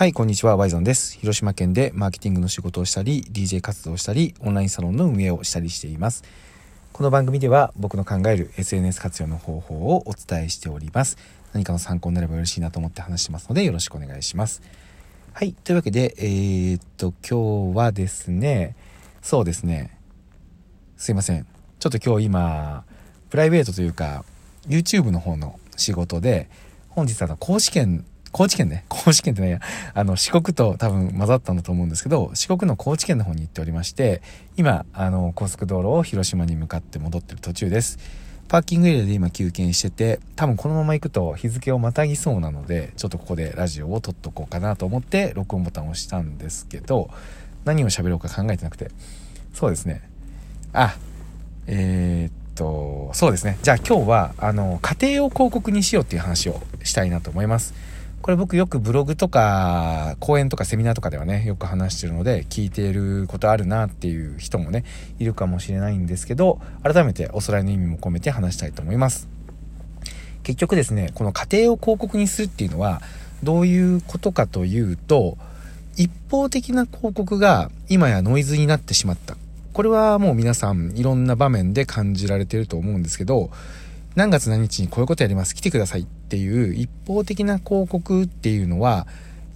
はい、こんにちは、ワイゾンです。広島県でマーケティングの仕事をしたり、DJ 活動をしたり、オンラインサロンの運営をしたりしています。この番組では僕の考える SNS 活用の方法をお伝えしております。何かの参考になれば嬉しいなと思って話してますので、よろしくお願いします。はい、というわけで、えー、っと、今日はですね、そうですね、すいません。ちょっと今日今、プライベートというか、YouTube の方の仕事で、本日あの、公式券高知県ね、高知県ってね、あの、四国と多分混ざったんだと思うんですけど、四国の高知県の方に行っておりまして、今、あの、高速道路を広島に向かって戻ってる途中です。パーキングエリアで今休憩してて、多分このまま行くと日付をまたぎそうなので、ちょっとここでラジオを撮っとこうかなと思って録音ボタンを押したんですけど、何を喋ろうか考えてなくて。そうですね。あ、えー、っと、そうですね。じゃあ今日は、あの、家庭を広告にしようっていう話をしたいなと思います。これ僕よくブログとか講演とかセミナーとかではねよく話してるので聞いていることあるなっていう人もねいるかもしれないんですけど改めておさらいの意味も込めて話したいと思います。結局ですねこの過程を広告にするっていうのはどういうことかというと一方的な広告が今やノイズになってしまった。これはもう皆さんいろんな場面で感じられてると思うんですけど何月何日にこういうことやります。来てくださいっていう一方的な広告っていうのは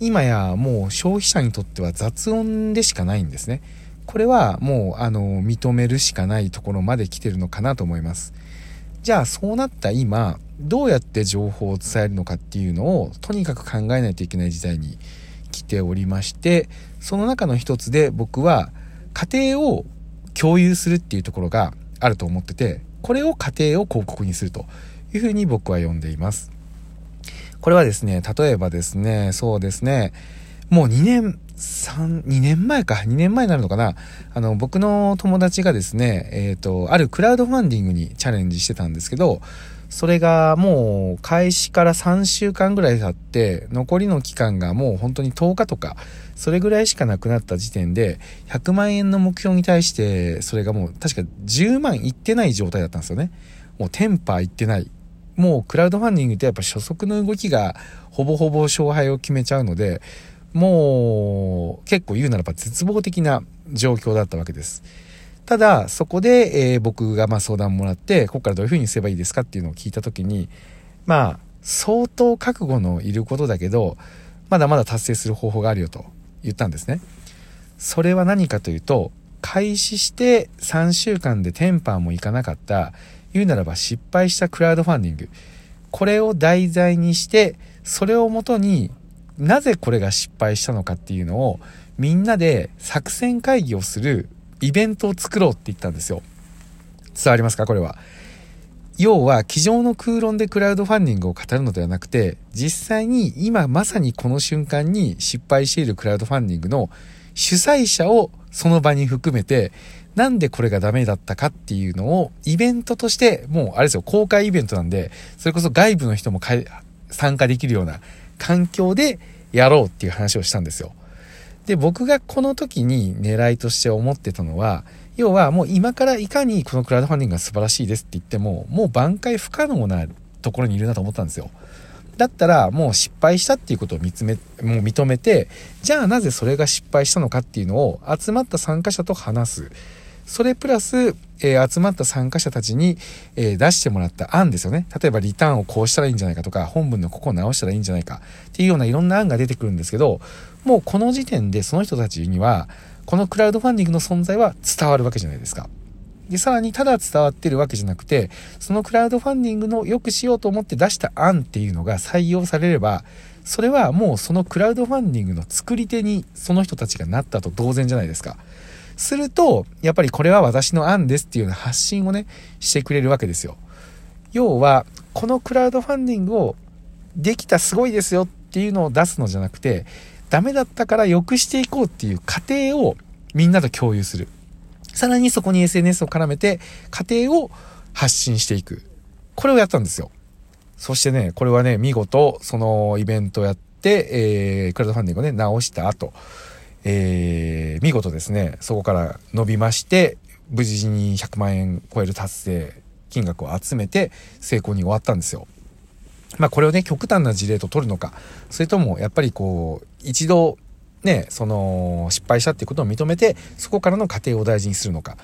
今やもう消費者にとっては雑音でしかないんですね。これはもうあの認めるしかないところまで来てるのかなと思います。じゃあそうなった今どうやって情報を伝えるのかっていうのをとにかく考えないといけない時代に来ておりましてその中の一つで僕は家庭を共有するっていうところがあると思っててこれを家庭を広告にするというふうに僕は呼んでいます。これはですね、例えばですね、そうですね、もう2年、3、2年前か、2年前になるのかな。あの、僕の友達がですね、えっ、ー、と、あるクラウドファンディングにチャレンジしてたんですけど、それがもう開始から3週間ぐらい経って、残りの期間がもう本当に10日とか、それぐらいしかなくなった時点で、100万円の目標に対して、それがもう確か10万いってない状態だったんですよね。もうテンパーいってない。もうクラウドファンディングってやっぱ初速の動きがほぼほぼ勝敗を決めちゃうので、もう結構言うならば絶望的な状況だったわけです。ただ、そこで、えー、僕がま相談もらって、ここからどういうふうにすればいいですかっていうのを聞いたときに、まあ、相当覚悟のいることだけど、まだまだ達成する方法があるよと言ったんですね。それは何かというと、開始して3週間でテンパーもいかなかった、言うならば失敗したクラウドファンディング。これを題材にして、それをもとになぜこれが失敗したのかっていうのをみんなで作戦会議をするイベントを作ろうって言ったんですよ。伝わりますか？これは。要は、机上の空論でクラウドファンディングを語るのではなくて、実際に今まさにこの瞬間に失敗しているクラウドファンディングの主催者をその場に含めて、なんでこれがダメだったかっていうのをイベントとして、もうあれですよ、公開イベントなんで、それこそ外部の人も参加できるような環境でやろうっていう話をしたんですよ。で、僕がこの時に狙いとして思ってたのは、要はもう今からいかにこのクラウドファンディングが素晴らしいですって言っても、もう挽回不可能なところにいるなと思ったんですよ。だったらもう失敗したっていうことを見つめ、もう認めて、じゃあなぜそれが失敗したのかっていうのを集まった参加者と話す。それプラス、えー、集まった参加者たちに、えー、出してもらった案ですよね。例えばリターンをこうしたらいいんじゃないかとか、本文のここを直したらいいんじゃないかっていうようないろんな案が出てくるんですけど、もうこの時点でその人たちには、このクラウドファンディングの存在は伝わるわけじゃないですか。で、さらにただ伝わってるわけじゃなくて、そのクラウドファンディングの良くしようと思って出した案っていうのが採用されれば、それはもうそのクラウドファンディングの作り手にその人たちがなったと同然じゃないですか。すると、やっぱりこれは私の案ですっていうような発信をね、してくれるわけですよ。要は、このクラウドファンディングをできたすごいですよっていうのを出すのじゃなくて、ダメだったから良くしていこうっていう過程をみんなと共有する。さらにそこに SNS を絡めて過程を発信していく。これをやったんですよ。そしてね、これはね、見事、そのイベントをやって、えー、クラウドファンディングをね、直した後、えー、見事ですね、そこから伸びまして、無事に100万円超える達成金額を集めて成功に終わったんですよ。まあこれをね、極端な事例と取るのか、それともやっぱりこう、一度ね、その失敗したっていうことを認めて、そこからの過程を大事にするのか。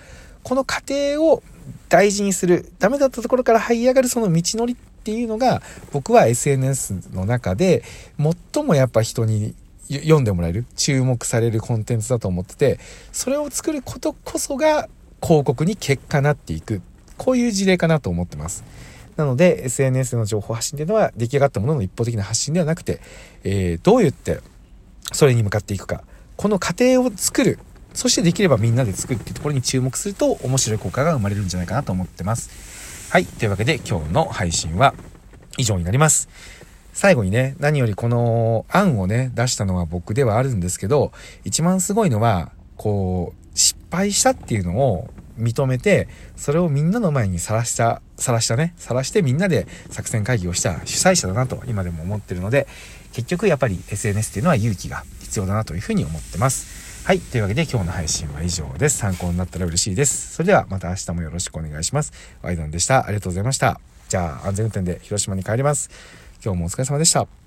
この過程を大事にする、ダメだったところから這い上がるその道のりっていうのが、僕は SNS の中で最もやっぱ人に読んでもらえる、注目されるコンテンツだと思ってて、それを作ることこそが広告に結果なっていく。こういう事例かなと思ってます。なので SNS の情報発信っていうのは出来上がったものの一方的な発信ではなくて、えー、どう言ってそれに向かっていくか。この過程を作る。そしてできればみんなで作るっていうところに注目すると面白い効果が生まれるんじゃないかなと思ってます。はい。というわけで今日の配信は以上になります。最後にね、何よりこの案をね、出したのは僕ではあるんですけど、一番すごいのは、こう、失敗したっていうのを認めて、それをみんなの前にさらした、さらしたね、さらしてみんなで作戦会議をした主催者だなと今でも思ってるので、結局やっぱり SNS っていうのは勇気が必要だなというふうに思ってます。はい。というわけで今日の配信は以上です。参考になったら嬉しいです。それではまた明日もよろしくお願いします。ワイドンでした。ありがとうございました。じゃあ安全運転で広島に帰ります。今日もお疲れ様でした。